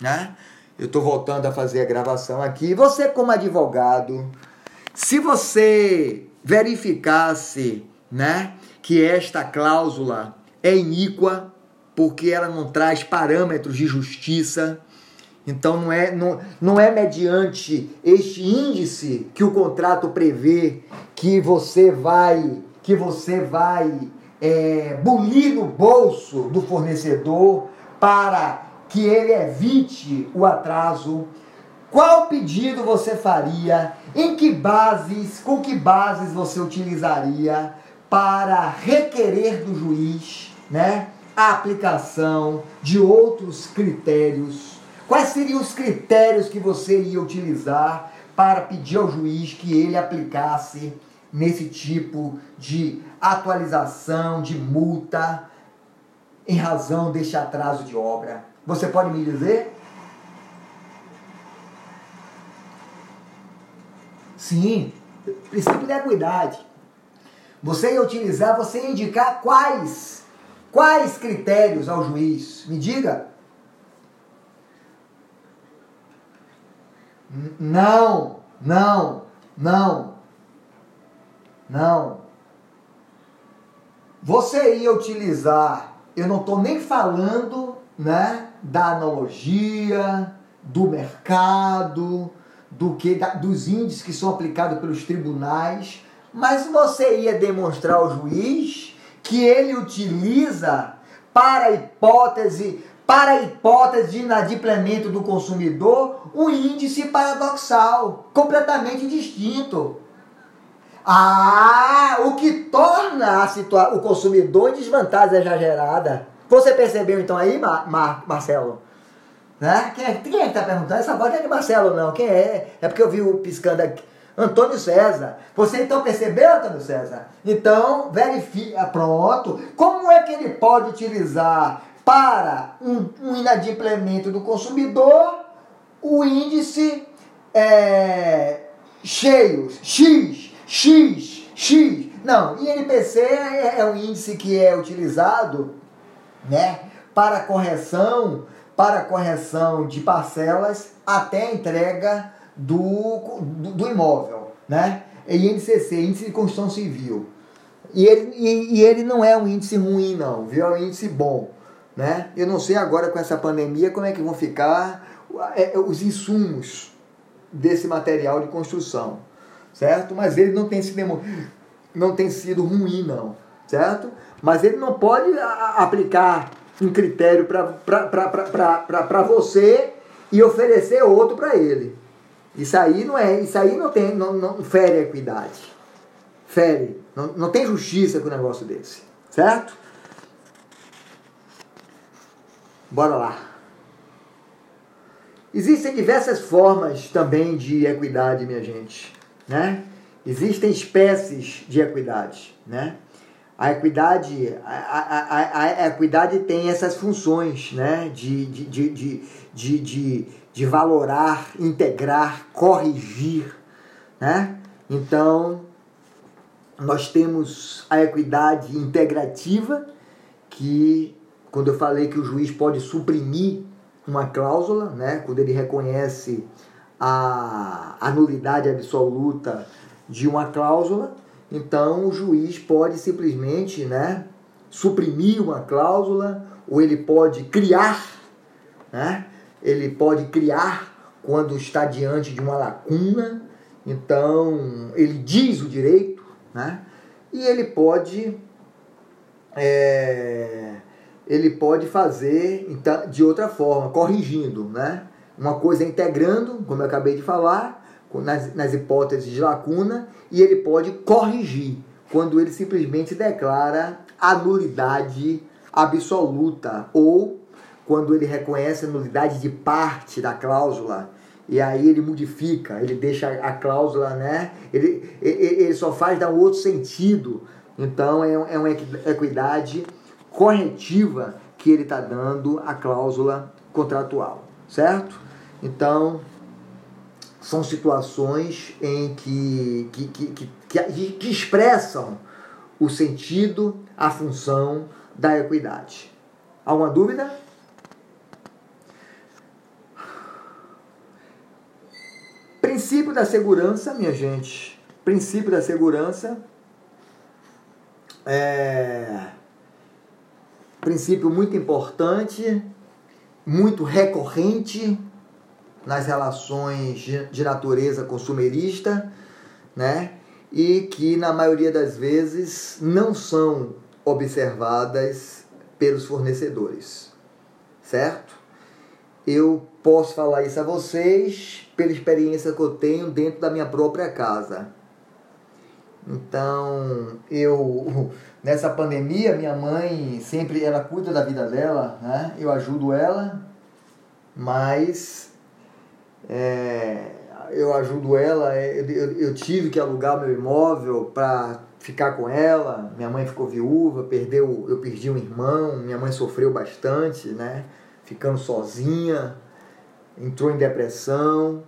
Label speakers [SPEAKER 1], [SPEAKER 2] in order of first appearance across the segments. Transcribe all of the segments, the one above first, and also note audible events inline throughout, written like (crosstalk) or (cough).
[SPEAKER 1] né? Eu estou voltando a fazer a gravação aqui. Você, como advogado, se você verificasse, né, que esta cláusula é iníqua, porque ela não traz parâmetros de justiça, então não é, não, não é mediante este índice que o contrato prevê que você vai que você vai é, bulir no bolso do fornecedor para que ele evite o atraso. Qual pedido você faria? Em que bases, com que bases você utilizaria para requerer do juiz, né, a aplicação de outros critérios? Quais seriam os critérios que você ia utilizar para pedir ao juiz que ele aplicasse nesse tipo de atualização de multa em razão deste atraso de obra? Você pode me dizer? Sim, princípio da equidade. Você ia utilizar, você ia indicar quais, quais critérios ao juiz? Me diga. Não, não, não, não. Você ia utilizar, eu não estou nem falando né, da analogia, do mercado, do que da, dos índices que são aplicados pelos tribunais, mas você ia demonstrar ao juiz que ele utiliza para a hipótese para a hipótese de inadimplemento do consumidor um índice paradoxal, completamente distinto. Ah, o que torna a situa o consumidor em desvantagem exagerada. Você percebeu então aí, Mar Mar Marcelo? Né? Quem, é, quem é que está perguntando? Essa voz não é de Marcelo, não. Quem é? É porque eu vi o piscando aqui. Antônio César. Você então percebeu, Antônio César? Então, verifica. Pronto. Como é que ele pode utilizar para um, um inadimplemento do consumidor o índice é, X, X, X. Não, INPC é, é um índice que é utilizado né, para correção, para correção de parcelas até a entrega do, do, do imóvel, né? É INCC, Índice de Construção Civil. E ele, e, e, ele não é um índice ruim, não, viu? É um índice bom, né? Eu não sei agora com essa pandemia como é que vão ficar é, é, os insumos desse material de construção, certo? Mas ele não tem sido, não tem sido ruim, não, certo? Mas ele não pode aplicar um critério para você e oferecer outro para ele. Isso aí não é, isso aí não tem, não, não fere a equidade. Fere. Não, não tem justiça com um negócio desse. Certo? Bora lá. Existem diversas formas também de equidade, minha gente, né? Existem espécies de equidade, né? A equidade, a, a, a, a equidade tem essas funções, né? De, de, de, de, de, de, de valorar, integrar, corrigir, né? Então, nós temos a equidade integrativa, que quando eu falei que o juiz pode suprimir uma cláusula, né? Quando ele reconhece a, a nulidade absoluta de uma cláusula, então o juiz pode simplesmente né, suprimir uma cláusula ou ele pode criar, né? ele pode criar quando está diante de uma lacuna, então ele diz o direito, né? e ele pode é, ele pode fazer então, de outra forma, corrigindo, né? Uma coisa integrando, como eu acabei de falar, nas, nas hipóteses de lacuna e ele pode corrigir quando ele simplesmente declara a nulidade absoluta ou quando ele reconhece a nulidade de parte da cláusula e aí ele modifica, ele deixa a cláusula, né? Ele, ele, só faz dar um outro sentido. Então é, é uma equidade corretiva que ele está dando à cláusula contratual, certo? Então são situações em que, que, que, que, que expressam o sentido, a função da equidade. Alguma dúvida? Princípio da segurança, minha gente. Princípio da segurança é princípio muito importante, muito recorrente nas relações de natureza consumerista, né? E que na maioria das vezes não são observadas pelos fornecedores, certo? Eu posso falar isso a vocês pela experiência que eu tenho dentro da minha própria casa. Então, eu (laughs) nessa pandemia, minha mãe sempre ela cuida da vida dela, né? Eu ajudo ela, mas é, eu ajudo ela. É, eu, eu tive que alugar meu imóvel para ficar com ela. Minha mãe ficou viúva, perdeu, eu perdi um irmão. Minha mãe sofreu bastante, né? Ficando sozinha, entrou em depressão.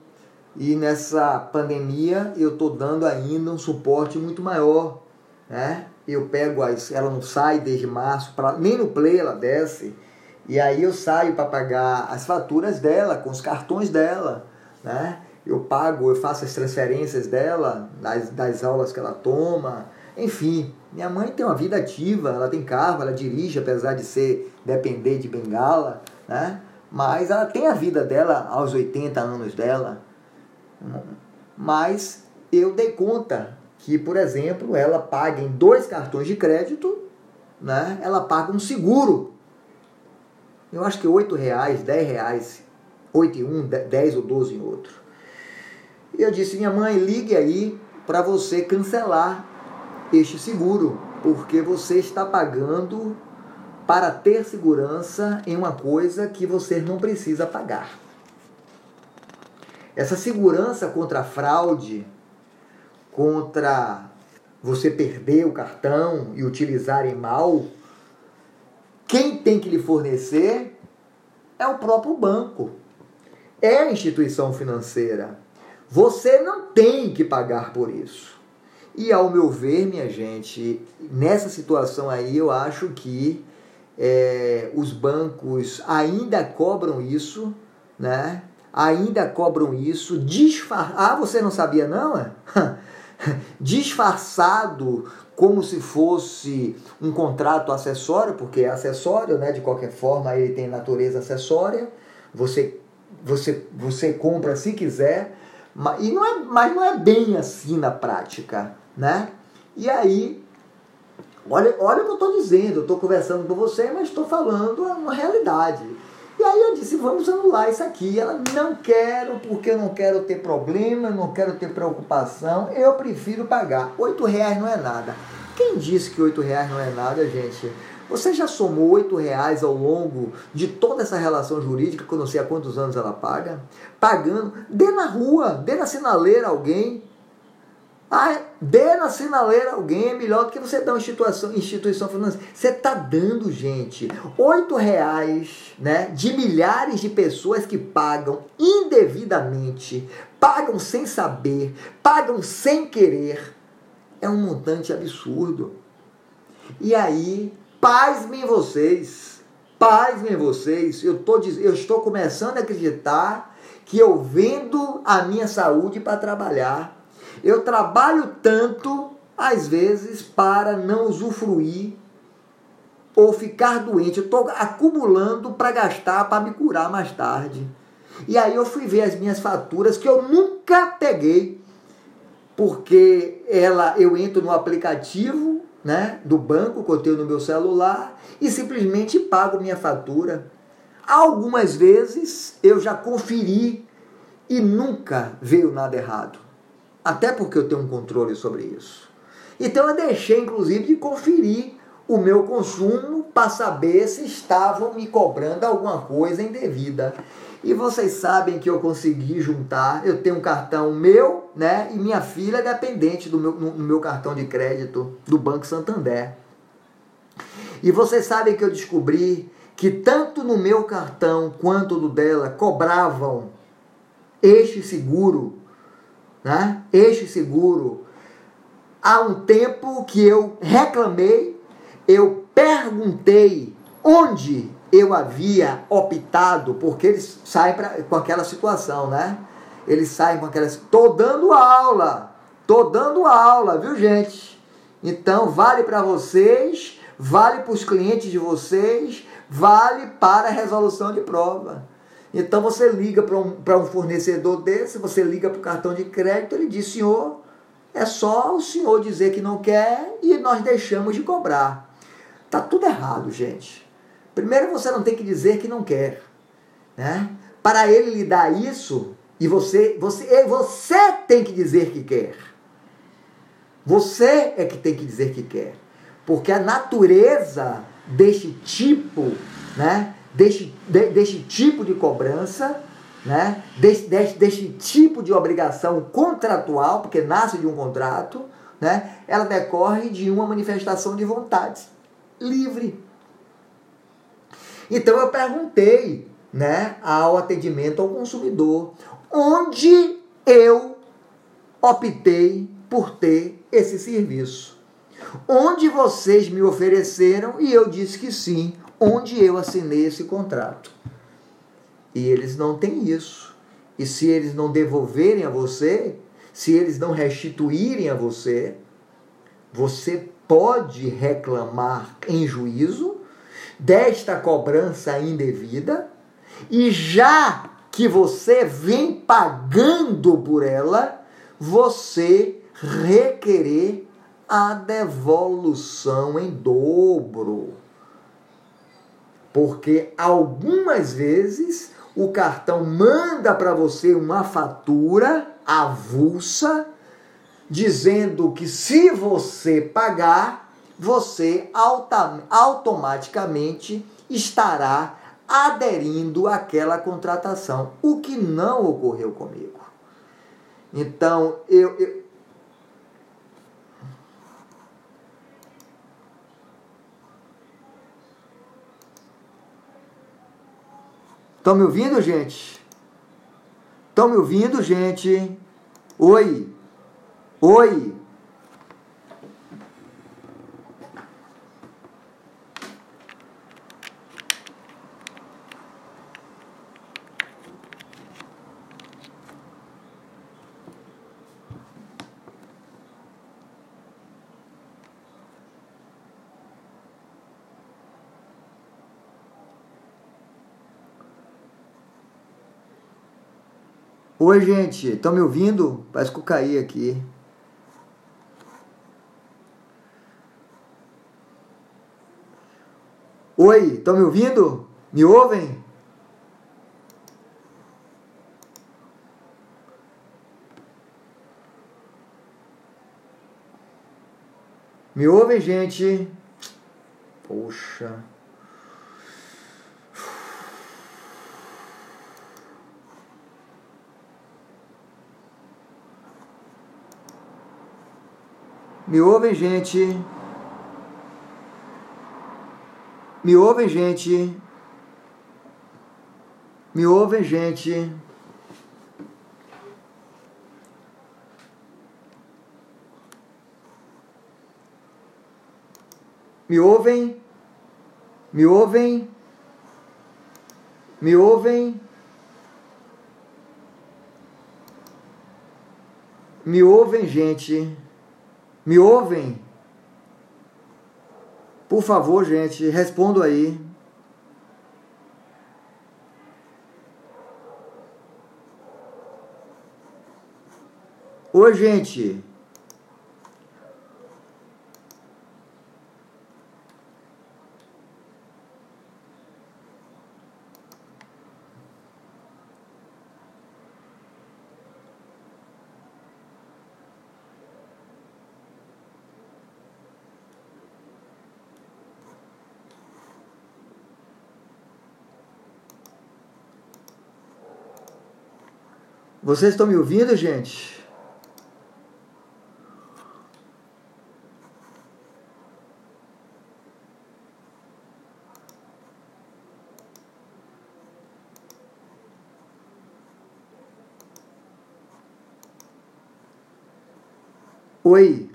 [SPEAKER 1] E nessa pandemia eu estou dando ainda um suporte muito maior, né? Eu pego as, ela não sai desde março, pra, nem no play ela desce. E aí eu saio para pagar as faturas dela, com os cartões dela, né? Eu pago, eu faço as transferências dela, das, das aulas que ela toma. Enfim, minha mãe tem uma vida ativa, ela tem carro, ela dirige, apesar de ser depender de bengala, né? Mas ela tem a vida dela aos 80 anos dela. Mas eu dei conta que, por exemplo, ela paga em dois cartões de crédito, né? ela paga um seguro. Eu acho que R$ reais, R$ reais, 8 em um, 10 ou 12 em outro. E eu disse, minha mãe, ligue aí para você cancelar este seguro, porque você está pagando para ter segurança em uma coisa que você não precisa pagar. Essa segurança contra fraude, contra você perder o cartão e utilizarem mal, quem tem que lhe fornecer é o próprio banco, é a instituição financeira. Você não tem que pagar por isso. E ao meu ver, minha gente, nessa situação aí eu acho que é, os bancos ainda cobram isso, né? ainda cobram isso, disfar... ah, você não sabia não? É? (laughs) (laughs) disfarçado como se fosse um contrato acessório, porque é acessório, né? De qualquer forma, ele tem natureza acessória. Você você você compra se quiser, mas, e não é, mas não é bem assim na prática, né? E aí, olha, olha o que eu estou dizendo, eu estou conversando com você, mas estou falando uma realidade. E aí eu disse, vamos anular isso aqui. Ela, não quero, porque eu não quero ter problema, não quero ter preocupação, eu prefiro pagar. Oito reais não é nada. Quem disse que oito reais não é nada, gente? Você já somou oito reais ao longo de toda essa relação jurídica, que eu não sei há quantos anos ela paga? Pagando, dê na rua, dê na sinaleira alguém, ah, dê na sinaleira alguém é melhor do que você dar uma instituição, instituição financeira. Você está dando, gente, oito reais né, de milhares de pessoas que pagam indevidamente, pagam sem saber, pagam sem querer. É um montante absurdo. E aí, pasmem vocês, pasmem vocês, eu, tô, eu estou começando a acreditar que eu vendo a minha saúde para trabalhar eu trabalho tanto, às vezes, para não usufruir ou ficar doente. Eu estou acumulando para gastar, para me curar mais tarde. E aí eu fui ver as minhas faturas que eu nunca peguei, porque ela, eu entro no aplicativo né, do banco que eu tenho no meu celular e simplesmente pago minha fatura. Algumas vezes eu já conferi e nunca veio nada errado. Até porque eu tenho um controle sobre isso. Então eu deixei, inclusive, de conferir o meu consumo para saber se estavam me cobrando alguma coisa indevida. E vocês sabem que eu consegui juntar, eu tenho um cartão meu, né? E minha filha é dependente do meu, no, no meu cartão de crédito do Banco Santander. E vocês sabem que eu descobri que tanto no meu cartão quanto no dela cobravam este seguro né? este seguro. Há um tempo que eu reclamei, eu perguntei onde eu havia optado, porque eles saem pra, com aquela situação, né? eles saem com aquelas. Tô dando aula! Tô dando aula, viu, gente? Então, vale para vocês, vale para os clientes de vocês, vale para a resolução de prova. Então, você liga para um, um fornecedor desse, você liga para o cartão de crédito, ele diz: senhor, é só o senhor dizer que não quer e nós deixamos de cobrar. Tá tudo errado, gente. Primeiro, você não tem que dizer que não quer. Né? Para ele lhe dar isso, e você, você, você tem que dizer que quer. Você é que tem que dizer que quer. Porque a natureza deste tipo, né, deste, de, deste tipo de cobrança, né, deste, deste, deste tipo de obrigação contratual, porque nasce de um contrato, né, ela decorre de uma manifestação de vontades livre. Então eu perguntei né, ao atendimento ao consumidor, onde eu optei por ter esse serviço. Onde vocês me ofereceram e eu disse que sim, onde eu assinei esse contrato. E eles não têm isso. E se eles não devolverem a você, se eles não restituírem a você, você pode reclamar em juízo desta cobrança indevida e já que você vem pagando por ela, você requerer a devolução em dobro. Porque algumas vezes o cartão manda para você uma fatura avulsa dizendo que se você pagar, você automaticamente estará aderindo àquela contratação, o que não ocorreu comigo. Então, eu, eu Estão me ouvindo, gente? Estão me ouvindo, gente? Oi. Oi. Oi, gente, estão me ouvindo? Parece que eu caí aqui. Oi, estão me ouvindo? Me ouvem? Me ouvem, gente? Poxa. Me ouvem, gente? Me ouvem, gente? Me ouvem, gente? Me ouvem? Me ouvem? Me ouvem? Me ouvem, gente? Me ouvem? Por favor, gente, respondo aí. Oi, gente. Vocês estão me ouvindo, gente? Oi.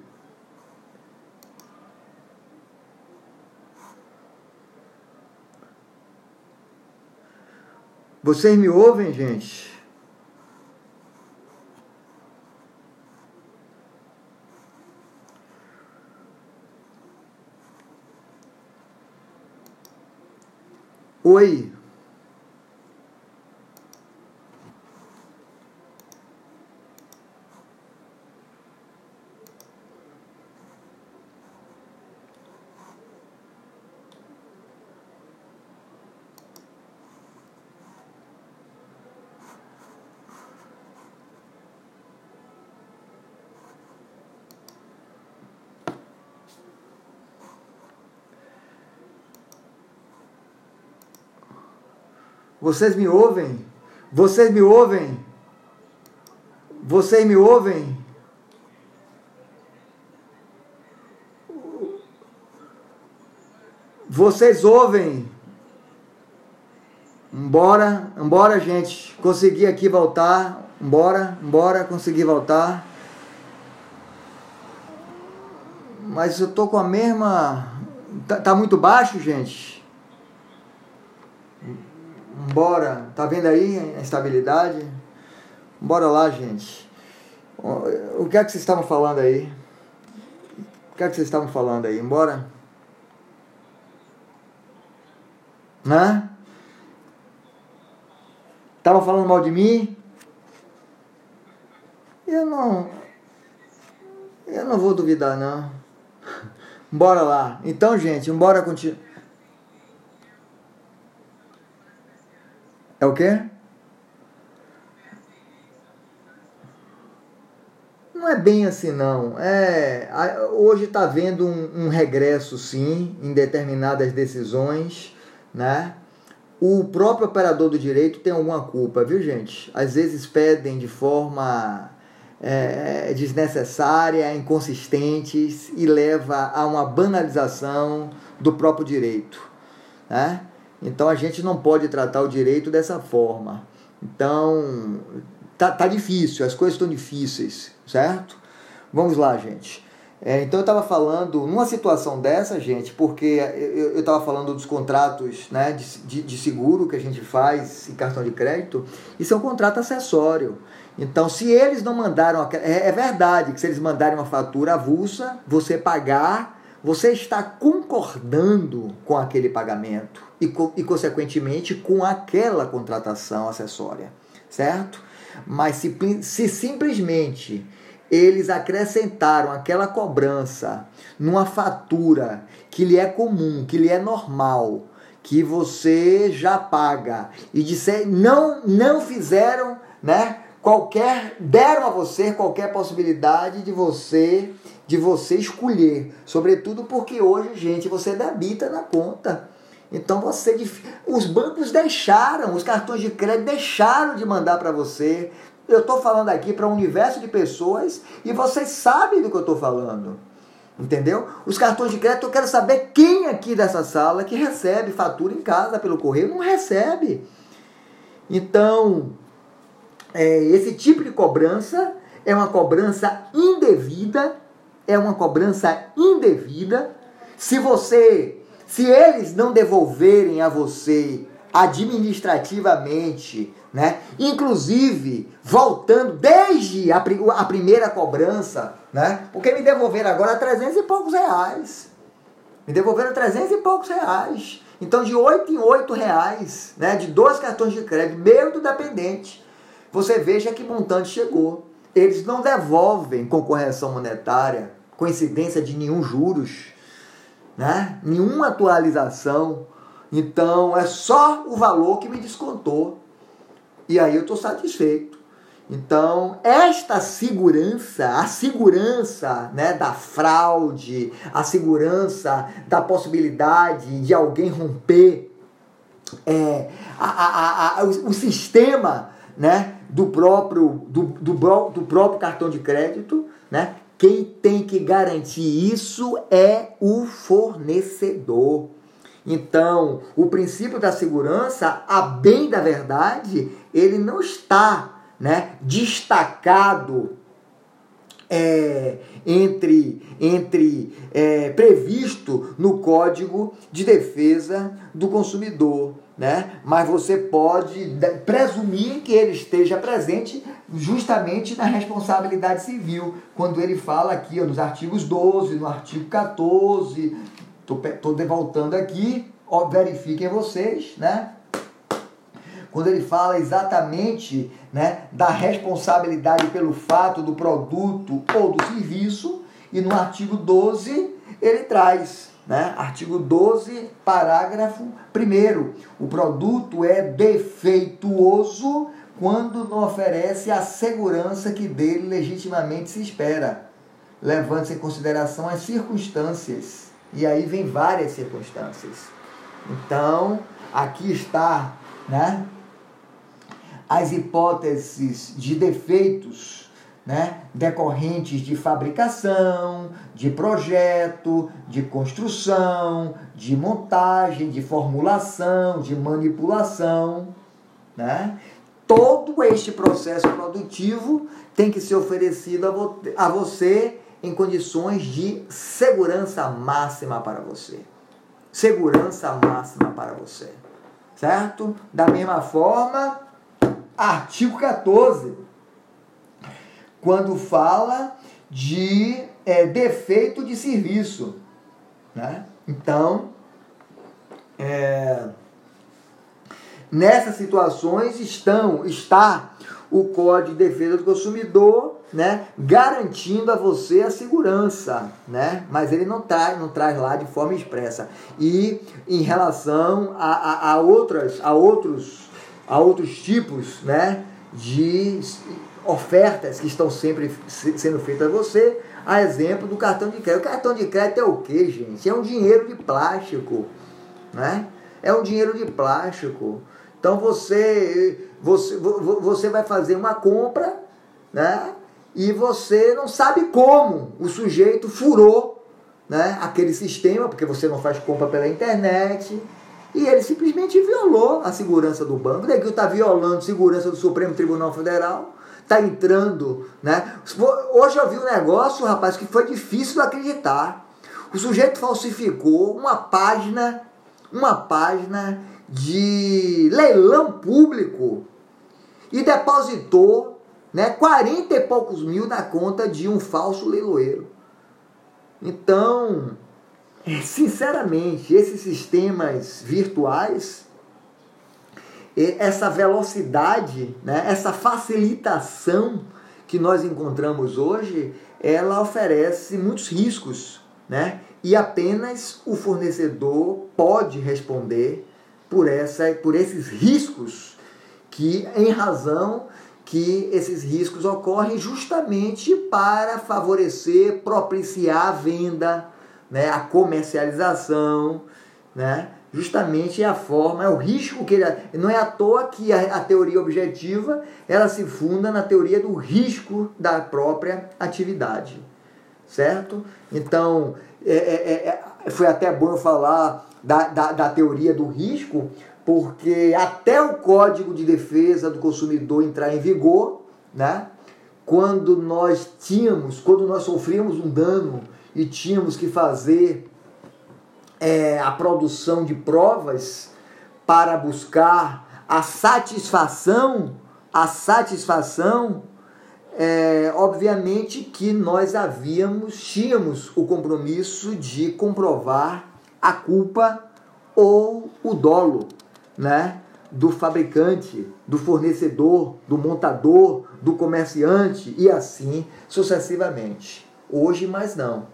[SPEAKER 1] Vocês me ouvem, gente? Oi. Vocês me ouvem? Vocês me ouvem? Vocês me ouvem? Vocês ouvem? Embora, embora, gente. Consegui aqui voltar. Embora, embora, consegui voltar. Mas eu tô com a mesma. Tá, tá muito baixo, gente? Bora, tá vendo aí a instabilidade? Bora lá, gente. O que é que vocês estavam falando aí? O que é que vocês estavam falando aí? Embora? Né? Estavam falando mal de mim? Eu não. Eu não vou duvidar, não. Bora lá. Então, gente, bora continuar. É o quê? Não é bem assim não. É, hoje está havendo um, um, regresso sim em determinadas decisões, né? O próprio operador do direito tem alguma culpa, viu gente? Às vezes pedem de forma é, desnecessária, inconsistentes e leva a uma banalização do próprio direito, né? Então a gente não pode tratar o direito dessa forma. Então tá, tá difícil, as coisas estão difíceis, certo? Vamos lá, gente. É, então eu estava falando, numa situação dessa, gente, porque eu estava falando dos contratos né, de, de, de, seguro que a gente faz em cartão de crédito, isso é um contrato acessório. Então, se eles não mandaram. É, é verdade que se eles mandarem uma fatura avulsa, você pagar você está concordando com aquele pagamento e, e, consequentemente, com aquela contratação acessória, certo? Mas se, se simplesmente eles acrescentaram aquela cobrança numa fatura que lhe é comum, que lhe é normal, que você já paga e disser, não, não fizeram, né? Qualquer deram a você qualquer possibilidade de você de você escolher, sobretudo porque hoje, gente, você debita na conta. Então você os bancos deixaram, os cartões de crédito deixaram de mandar para você. Eu estou falando aqui para um universo de pessoas e vocês sabem do que eu estou falando. Entendeu? Os cartões de crédito, eu quero saber quem aqui dessa sala que recebe fatura em casa pelo correio. Não recebe. Então, é, esse tipo de cobrança é uma cobrança indevida é uma cobrança indevida. Se você, se eles não devolverem a você administrativamente, né? Inclusive, voltando desde a, a primeira cobrança, né? Porque me devolveram agora 300 e poucos reais. Me devolveram 300 e poucos reais. Então, de 8 em 8 reais, né? De dois cartões de crédito, meu do dependente. Você veja que montante chegou. Eles não devolvem com correção monetária coincidência de nenhum juros, né? nenhuma atualização. Então é só o valor que me descontou. E aí eu estou satisfeito. Então, esta segurança, a segurança né, da fraude, a segurança da possibilidade de alguém romper é, a, a, a, o, o, sistema né, do, próprio, do, do, do próprio cartão de crédito, né, quem tem que garantir isso é o fornecedor. Então, o princípio da segurança, a bem da verdade, ele não está né, destacado é, entre, entre é, previsto no Código de Defesa do Consumidor né? Mas você pode presumir que ele esteja presente justamente na responsabilidade civil, quando ele fala aqui ó, nos artigos 12, no artigo 14, estou voltando aqui, ó, verifiquem vocês, né? Quando ele fala exatamente né, da responsabilidade pelo fato do produto ou do serviço, e no artigo 12 ele traz, né, artigo 12, parágrafo 1. O produto é defeituoso quando não oferece a segurança que dele legitimamente se espera, levando-se em consideração as circunstâncias. E aí vem várias circunstâncias. Então, aqui está, né? As hipóteses de defeitos, né, decorrentes de fabricação, de projeto, de construção, de montagem, de formulação, de manipulação, né? Todo este processo produtivo tem que ser oferecido a você em condições de segurança máxima para você segurança máxima para você. Certo? Da mesma forma, artigo 14, quando fala de é, defeito de serviço. Né? Então, é, nessas situações estão, está o Código de Defesa do Consumidor né, garantindo a você a segurança, né? Mas ele não traz, não traz lá de forma expressa. E em relação a, a, a outras, a outros, a outros tipos, né, de ofertas que estão sempre sendo feitas a você, a exemplo do cartão de crédito. O cartão de crédito é o que, gente? É um dinheiro de plástico, né? É um dinheiro de plástico. Então você, você, você vai fazer uma compra, né? e você não sabe como o sujeito furou né, aquele sistema, porque você não faz compra pela internet, e ele simplesmente violou a segurança do banco. Daqui está violando a segurança do Supremo Tribunal Federal, está entrando. Né? Hoje eu vi um negócio, rapaz, que foi difícil de acreditar. O sujeito falsificou uma página, uma página de leilão público e depositou né, 40 e poucos mil na conta de um falso leiloeiro. Então, sinceramente, esses sistemas virtuais, essa velocidade, né, essa facilitação que nós encontramos hoje, ela oferece muitos riscos, né? E apenas o fornecedor pode responder por essa, por esses riscos que, em razão que esses riscos ocorrem justamente para favorecer, propiciar a venda, né, a comercialização, né? Justamente é a forma, é o risco que ele. Não é à toa que a, a teoria objetiva ela se funda na teoria do risco da própria atividade, certo? Então, é, é, é, foi até bom falar da, da, da teoria do risco, porque até o Código de Defesa do Consumidor entrar em vigor, né? Quando nós tínhamos, quando nós sofríamos um dano e tínhamos que fazer é, a produção de provas para buscar a satisfação, a satisfação, é, obviamente que nós havíamos, tínhamos o compromisso de comprovar a culpa ou o dolo né, do fabricante, do fornecedor, do montador, do comerciante e assim sucessivamente. Hoje, mais não.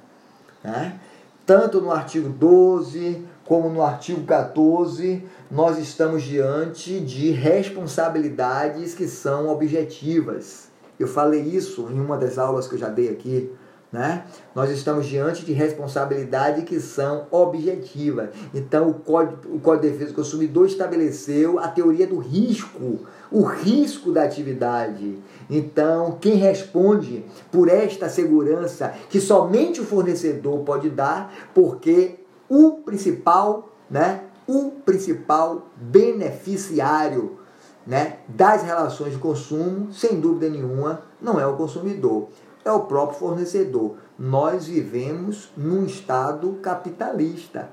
[SPEAKER 1] Né? Tanto no artigo 12 como no artigo 14, nós estamos diante de responsabilidades que são objetivas. Eu falei isso em uma das aulas que eu já dei aqui né? Nós estamos diante de responsabilidades que são objetivas. Então, o Código, o Código de Defesa do Consumidor estabeleceu a teoria do risco, o risco da atividade. Então, quem responde por esta segurança que somente o fornecedor pode dar, porque o principal, né, o principal beneficiário né, das relações de consumo, sem dúvida nenhuma, não é o consumidor é o próprio fornecedor. Nós vivemos num estado capitalista.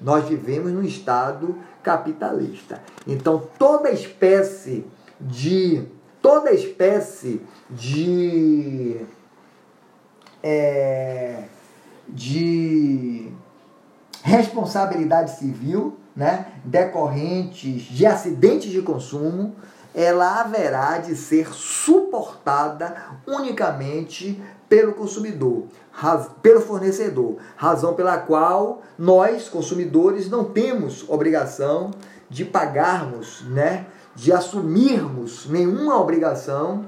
[SPEAKER 1] Nós vivemos num estado capitalista. Então, toda espécie de toda espécie de é, de responsabilidade civil, né, decorrentes de acidentes de consumo, ela haverá de ser suportada unicamente pelo consumidor, pelo fornecedor, razão pela qual nós, consumidores, não temos obrigação de pagarmos, né, de assumirmos nenhuma obrigação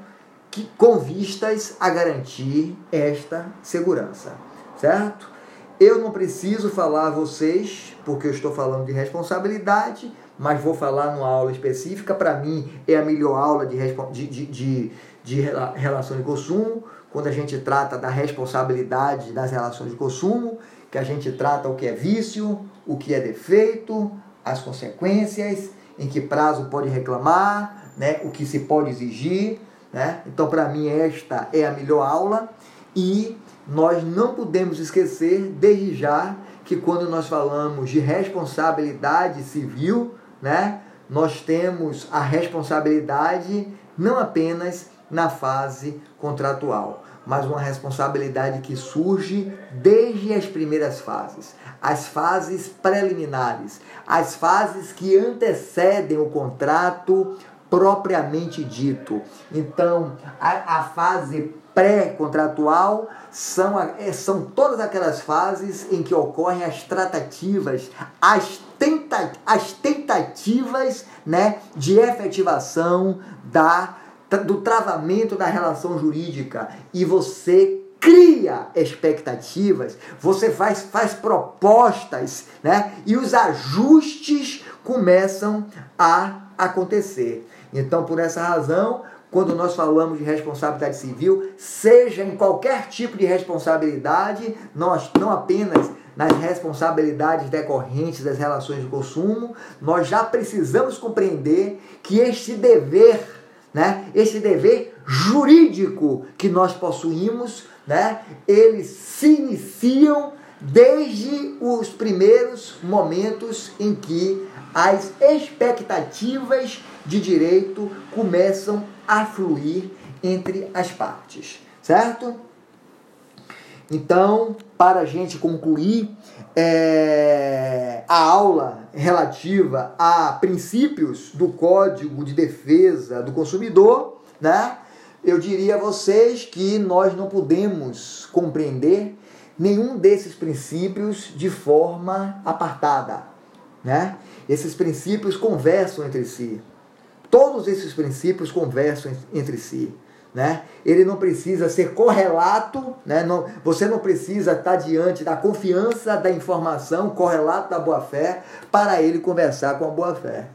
[SPEAKER 1] que com vistas a garantir esta segurança, certo? Eu não preciso falar a vocês, porque eu estou falando de responsabilidade, mas vou falar numa aula específica. Para mim, é a melhor aula de, de, de, de, relação de consumo, quando a gente trata da responsabilidade das relações de consumo, que a gente trata o que é vício, o que é defeito, as consequências, em que prazo pode reclamar, né, o que se pode exigir. Né? Então, para mim, esta é a melhor aula e nós não podemos esquecer, desde já, que quando nós falamos de responsabilidade civil, né, nós temos a responsabilidade não apenas na fase contratual, mas uma responsabilidade que surge desde as primeiras fases, as fases preliminares, as fases que antecedem o contrato propriamente dito. Então, a, a fase pré-contratual são, é, são todas aquelas fases em que ocorrem as tratativas, as, tenta, as tentativas né, de efetivação da, do travamento da relação jurídica. E você cria expectativas, você faz, faz propostas, né? E os ajustes começam a acontecer. Então, por essa razão, quando nós falamos de responsabilidade civil, seja em qualquer tipo de responsabilidade, nós não apenas nas responsabilidades decorrentes das relações de consumo, nós já precisamos compreender que este dever, né, este dever jurídico que nós possuímos, né, eles se iniciam desde os primeiros momentos em que as expectativas de direito começam a fluir entre as partes, certo? Então, para a gente concluir é, a aula relativa a princípios do Código de Defesa do Consumidor, né? Eu diria a vocês que nós não podemos compreender nenhum desses princípios de forma apartada, né? Esses princípios conversam entre si. Todos esses princípios conversam entre si. Né? Ele não precisa ser correlato, né? não, você não precisa estar diante da confiança da informação, correlato da boa-fé, para ele conversar com a boa-fé.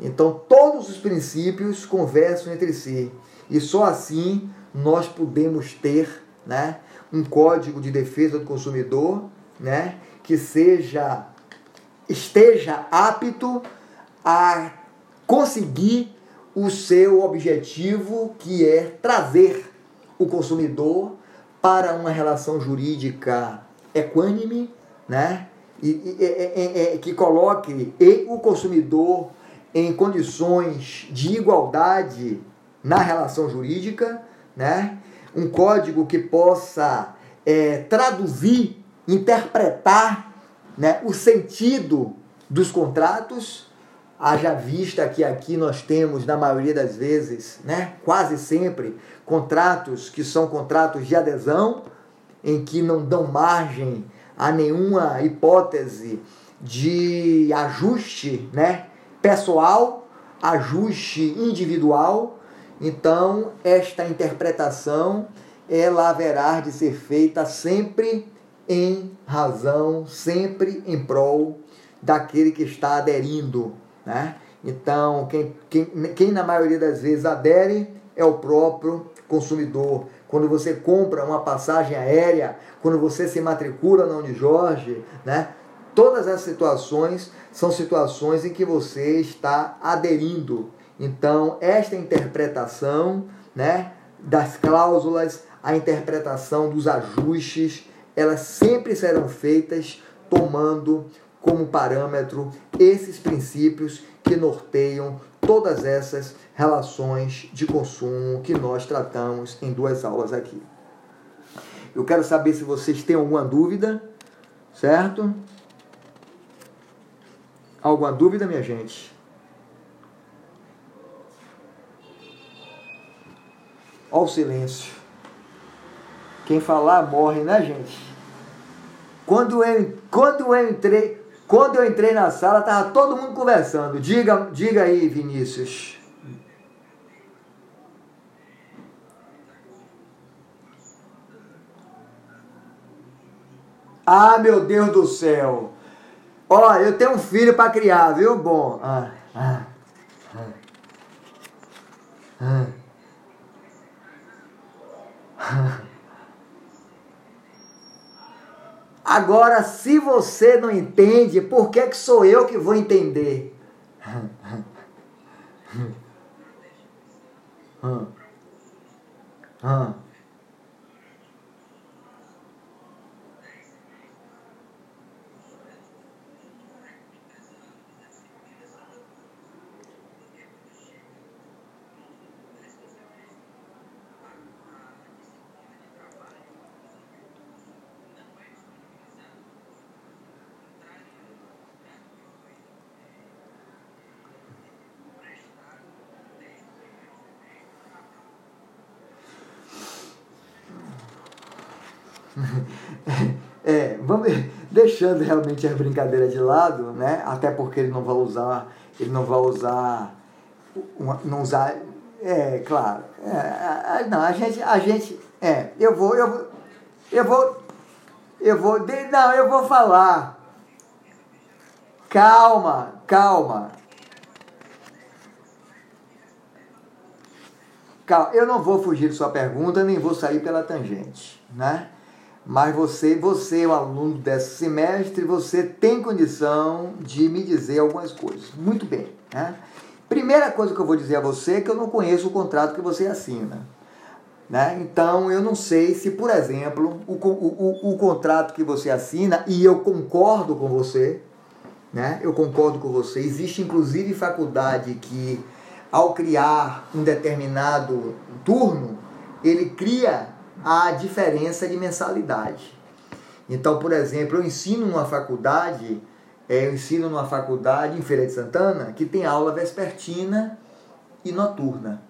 [SPEAKER 1] Então, todos os princípios conversam entre si. E só assim nós podemos ter né, um código de defesa do consumidor né, que seja esteja apto a conseguir o seu objetivo, que é trazer o consumidor para uma relação jurídica equânime, né? E, e, e, que coloque o consumidor em condições de igualdade na relação jurídica, né? um código que possa é, traduzir, interpretar né, o sentido dos contratos Haja vista que aqui nós temos, na maioria das vezes, né, quase sempre, contratos que são contratos de adesão, em que não dão margem a nenhuma hipótese de ajuste né, pessoal, ajuste individual. Então, esta interpretação ela haverá de ser feita sempre em razão, sempre em prol daquele que está aderindo né? Então, quem, quem, quem na maioria das vezes adere é o próprio consumidor. Quando você compra uma passagem aérea, quando você se matricula na Unijorge, né? todas as situações são situações em que você está aderindo. Então, esta interpretação né, das cláusulas, a interpretação dos ajustes, elas sempre serão feitas tomando como parâmetro esses princípios que norteiam todas essas relações de consumo que nós tratamos em duas aulas aqui. Eu quero saber se vocês têm alguma dúvida, certo? Alguma dúvida, minha gente? Olha o silêncio. Quem falar morre, né, gente? Quando eu, quando eu entrei, quando eu entrei na sala, tava todo mundo conversando. Diga, diga aí, Vinícius. Ah, meu Deus do céu. Ó, eu tenho um filho para criar, viu? Bom. Ah, ah, ah, ah. Agora, se você não entende, por que, que sou eu que vou entender? (laughs) Hum. Hum. é, vamos deixando realmente a brincadeira de lado, né? Até porque ele não vai usar, ele não vai usar, não usar, é claro. É, não, a gente, a gente, é, eu vou, eu vou, eu vou, eu vou, não, eu vou falar. Calma, calma. Calma, eu não vou fugir de sua pergunta, nem vou sair pela tangente, né? Mas você, você é um aluno desse semestre, você tem condição de me dizer algumas coisas. Muito bem. Né? Primeira coisa que eu vou dizer a você é que eu não conheço o contrato que você assina. Né? Então, eu não sei se, por exemplo, o, o, o, o contrato que você assina, e eu concordo com você, né? eu concordo com você, existe inclusive faculdade que, ao criar um determinado turno, ele cria a diferença de mensalidade. Então, por exemplo, eu ensino numa faculdade, é, eu ensino numa faculdade em Feira de Santana que tem aula vespertina e noturna.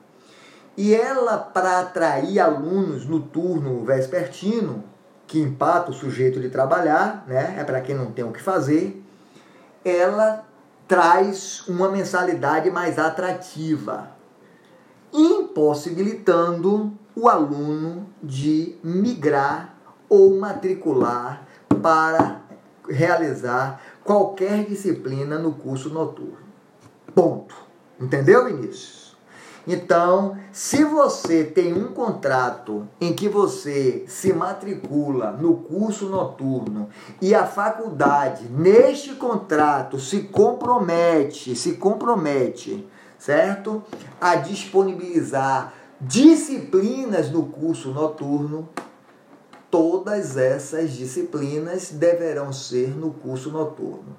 [SPEAKER 1] E ela, para atrair alunos no turno vespertino, que empata o sujeito de trabalhar, né? é para quem não tem o que fazer, ela traz uma mensalidade mais atrativa, impossibilitando o aluno de migrar ou matricular para realizar qualquer disciplina no curso noturno. Ponto. Entendeu, Vinícius? Então, se você tem um contrato em que você se matricula no curso noturno e a faculdade, neste contrato, se compromete, se compromete, certo? A disponibilizar disciplinas no curso noturno, todas essas disciplinas deverão ser no curso noturno.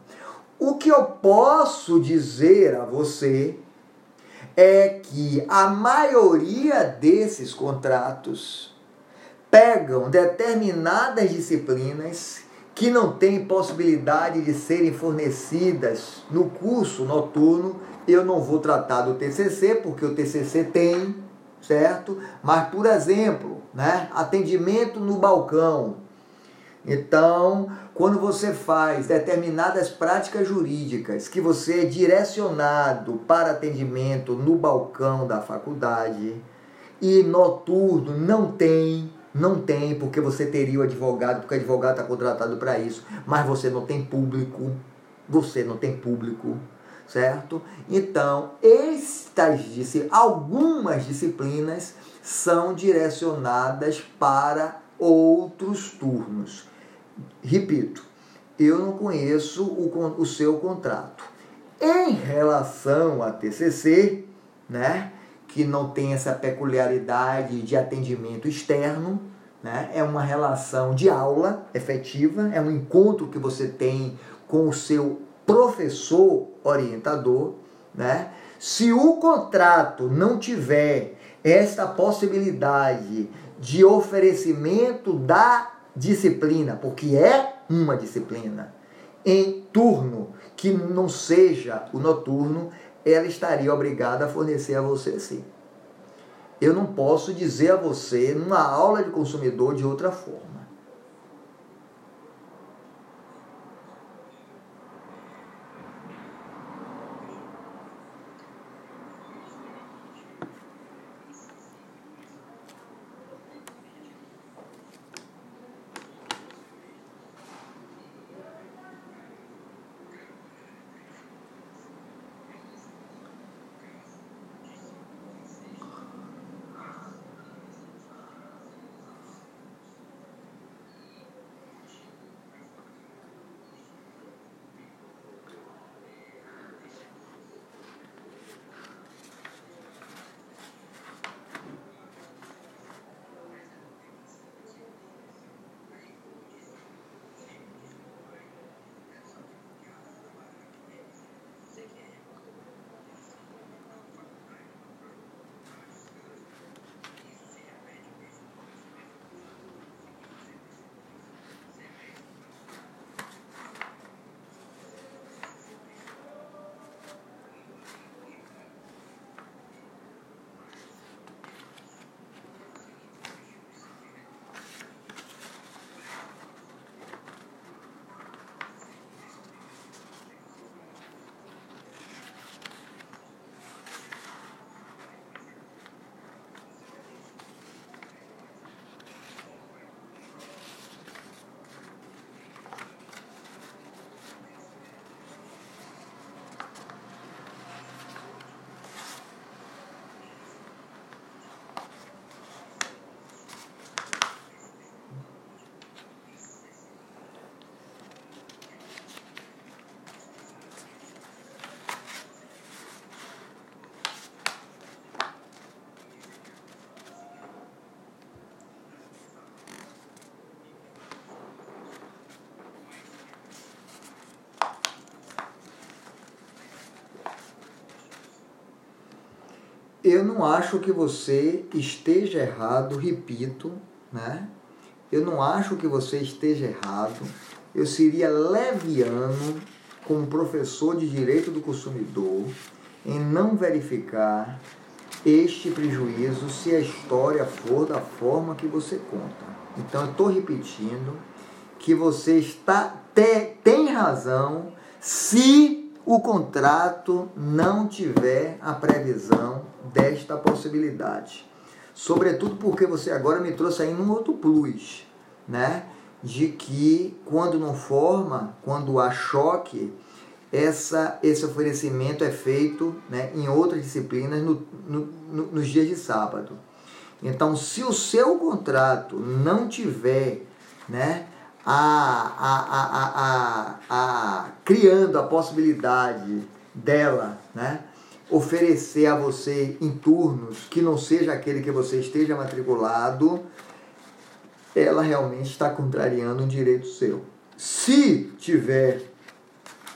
[SPEAKER 1] O que eu posso dizer a você é que a maioria desses contratos pegam determinadas disciplinas que não têm possibilidade de serem fornecidas no curso noturno. Eu não vou tratar do TCC, porque o TCC tem certo? Mas, por exemplo, né, atendimento no balcão. Então, quando você faz determinadas práticas jurídicas que você é direcionado para atendimento no balcão da faculdade e noturno não tem, não tem, porque você teria o advogado, porque o advogado está contratado para isso, mas você não tem público, você não tem público certo? Então, estas algumas disciplinas são direcionadas para outros turnos. Repito, eu não conheço o, o seu contrato. Em relação a TCC, né, que não tem essa peculiaridade de atendimento externo, né, é uma relação de aula efetiva, é um encontro que você tem com o seu professor orientador, né? Se o contrato não tiver esta possibilidade de oferecimento da disciplina, porque é uma disciplina, em turno que não seja o noturno, ela estaria obrigada a fornecer a você sim. Eu não posso dizer a você, numa aula de consumidor, de outra forma. Eu não acho que você esteja errado, repito, né? Eu não acho que você esteja errado. Eu seria leviano como professor de direito do consumidor em não verificar este prejuízo se a história for da forma que você conta. Então eu estou repetindo que você está te, tem razão se o contrato não tiver a previsão desta possibilidade. Sobretudo porque você agora me trouxe aí um outro plus, né? De que quando não forma, quando há choque, essa, esse oferecimento é feito né, em outras disciplinas no, no, no, nos dias de sábado. Então, se o seu contrato não tiver né, a, a, a, a, criando a possibilidade dela né, oferecer a você em turnos que não seja aquele que você esteja matriculado, ela realmente está contrariando um direito seu. Se tiver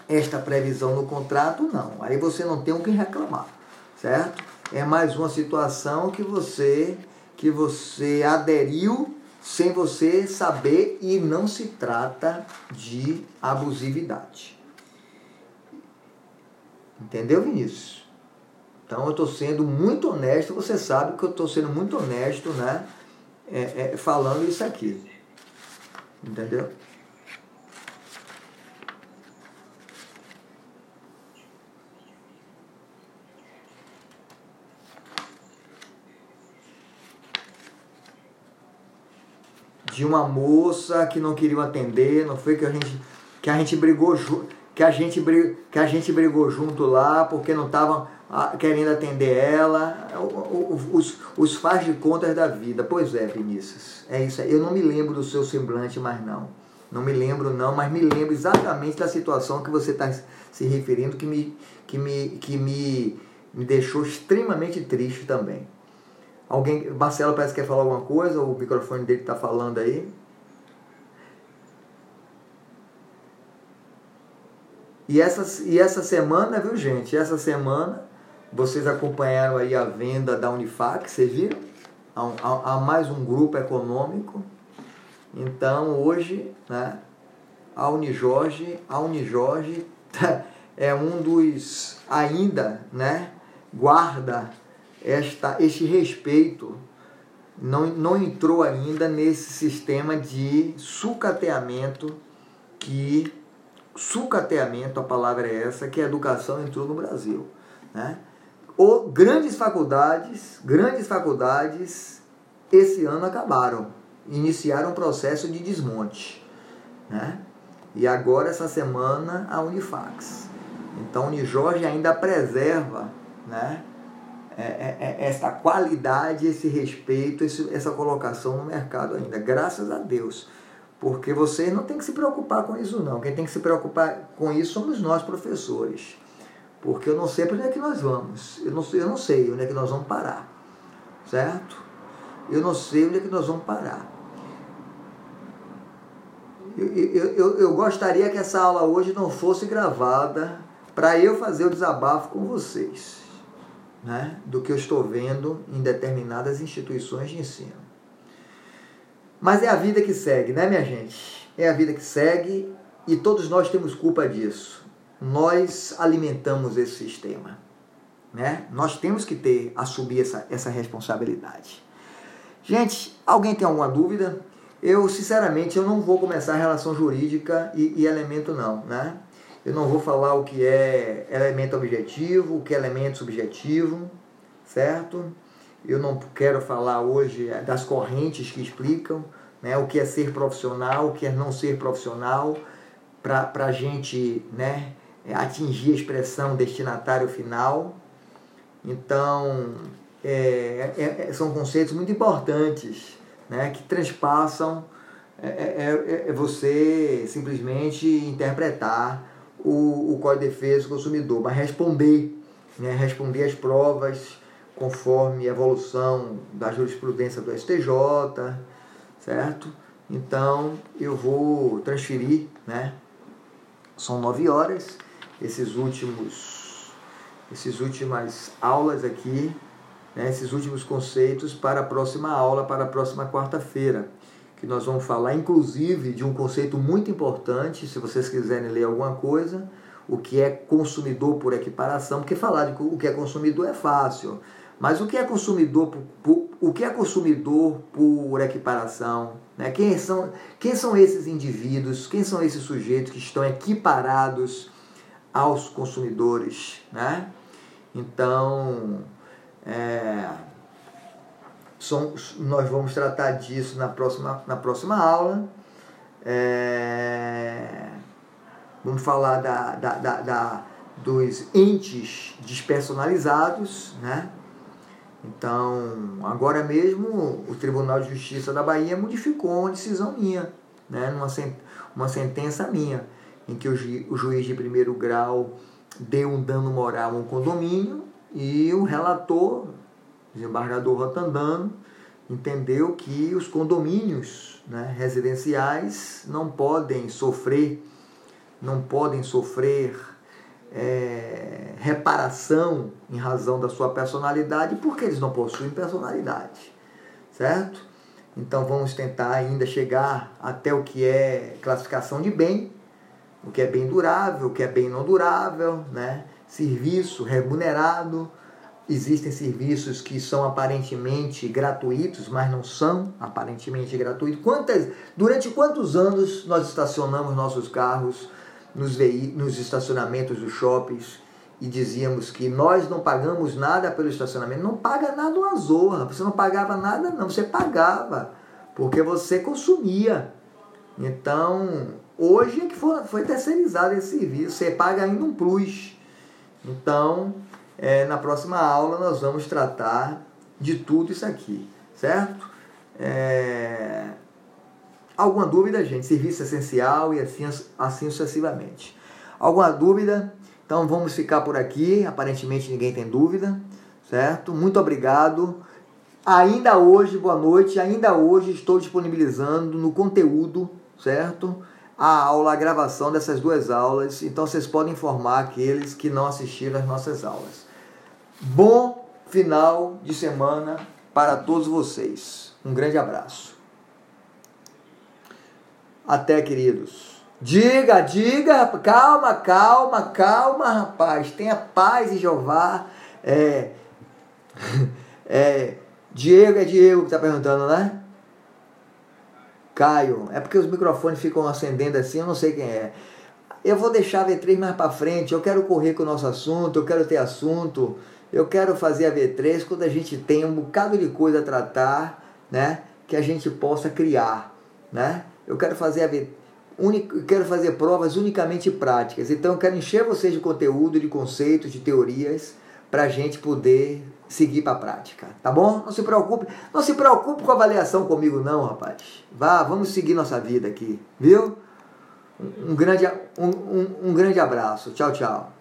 [SPEAKER 1] esta previsão no contrato, não. Aí você não tem o que reclamar, certo? É mais uma situação que você que você aderiu sem você saber e não se trata de abusividade. Entendeu, Vinícius? Então eu estou sendo muito honesto, você sabe que eu estou sendo muito honesto, né? É, é, falando isso aqui. Entendeu? De uma moça que não queriam atender, não foi que a gente que a gente brigou que a gente que a gente brigou junto lá porque não estavam querendo atender ela, os, os faz de contas da vida. Pois é, Vinícius, é isso aí. Eu não me lembro do seu semblante mais não. Não me lembro não, mas me lembro exatamente da situação que você está se referindo que me, que me, que me, me deixou extremamente triste também. Alguém, Marcelo parece que quer falar alguma coisa, o microfone dele está falando aí. E essa, e essa semana, viu gente? Essa semana vocês acompanharam aí a venda da Unifac, vocês viram? Há mais um grupo econômico. Então hoje, né, a Unijorge, a Unijorge (laughs) é um dos ainda, né, guarda esta este respeito não, não entrou ainda nesse sistema de sucateamento que sucateamento, a palavra é essa, que a educação entrou no Brasil. Né? O, grandes faculdades, grandes faculdades, esse ano acabaram, iniciaram um processo de desmonte. Né? E agora, essa semana, a Unifax. Então, Unijorge ainda preserva né, essa qualidade, esse respeito, essa colocação no mercado ainda. Graças a Deus. Porque vocês não tem que se preocupar com isso, não. Quem tem que se preocupar com isso somos nós, professores. Porque eu não sei para onde é que nós vamos. Eu não, eu não sei onde é que nós vamos parar. Certo? Eu não sei onde é que nós vamos parar. Eu, eu, eu, eu gostaria que essa aula hoje não fosse gravada para eu fazer o desabafo com vocês né, do que eu estou vendo em determinadas instituições de ensino. Mas é a vida que segue, né, minha gente? É a vida que segue e todos nós temos culpa disso. Nós alimentamos esse sistema. Né? Nós temos que ter, assumir essa, essa responsabilidade. Gente, alguém tem alguma dúvida? Eu, sinceramente, eu não vou começar a relação jurídica e, e elemento não, né? Eu não vou falar o que é elemento objetivo, o que é elemento subjetivo, certo? Eu não quero falar hoje das correntes que explicam né, o que é ser profissional, o que é não ser profissional, para a gente né, atingir a expressão destinatário final. Então, é, é, é são conceitos muito importantes né, que transpassam é, é, é você simplesmente interpretar o, o Código de Defesa do Consumidor, mas responder, né, responder as provas conforme a evolução da jurisprudência do STJ, certo? Então eu vou transferir, né? São nove horas, esses últimos, esses últimas aulas aqui, né, esses últimos conceitos para a próxima aula, para a próxima quarta-feira que nós vamos falar, inclusive, de um conceito muito importante, se vocês quiserem ler alguma coisa, o que é consumidor por equiparação, porque falar de o que é consumidor é fácil, mas o que é consumidor por, por o que é consumidor por equiparação? Né? Quem, são, quem são esses indivíduos? Quem são esses sujeitos que estão equiparados aos consumidores? Né? Então, é, Somos, nós vamos tratar disso na próxima, na próxima aula. É, vamos falar da, da, da, da, dos entes despersonalizados, né? Então, agora mesmo, o Tribunal de Justiça da Bahia modificou uma decisão minha, né? Numa, uma sentença minha, em que o, ju, o juiz de primeiro grau deu um dano moral a um condomínio e o relator desembargador Rotandano entendeu que os condomínios né, residenciais não podem sofrer, não podem sofrer é, reparação em razão da sua personalidade, porque eles não possuem personalidade, certo? Então vamos tentar ainda chegar até o que é classificação de bem, o que é bem durável, o que é bem não durável, né? serviço remunerado, Existem serviços que são aparentemente gratuitos, mas não são aparentemente gratuitos. Quantas, durante quantos anos nós estacionamos nossos carros nos, nos estacionamentos dos shoppings e dizíamos que nós não pagamos nada pelo estacionamento? Não paga nada uma zorra, você não pagava nada não, você pagava, porque você consumia. Então, hoje é que foi, foi terceirizado esse serviço, você paga ainda um plus. Então, é, na próxima aula nós vamos tratar de tudo isso aqui, certo? É... Alguma dúvida, gente? Serviço essencial e assim, assim sucessivamente. Alguma dúvida? Então vamos ficar por aqui. Aparentemente ninguém tem dúvida, certo? Muito obrigado. Ainda hoje, boa noite. Ainda hoje estou disponibilizando no conteúdo, certo? A aula, a gravação dessas duas aulas. Então vocês podem informar aqueles que não assistiram às nossas aulas. Bom final de semana para todos vocês. Um grande abraço. Até, queridos. Diga, diga, calma, calma, calma, rapaz. Tenha paz em Jeová. É, (laughs) é, Diego é Diego que está perguntando, né? Caio, é porque os microfones ficam acendendo assim, eu não sei quem é. Eu vou deixar a V3 mais para frente, eu quero correr com o nosso assunto, eu quero ter assunto, eu quero fazer a V3 quando a gente tem um bocado de coisa a tratar, né? Que a gente possa criar, né? Eu quero fazer a V eu quero fazer provas unicamente práticas. Então eu quero encher vocês de conteúdo, de conceitos, de teorias, para a gente poder seguir para a prática, tá bom? Não se preocupe, não se preocupe com a avaliação comigo não, rapaz. Vá, vamos seguir nossa vida aqui, viu? Um grande, um, um, um grande abraço. Tchau, tchau.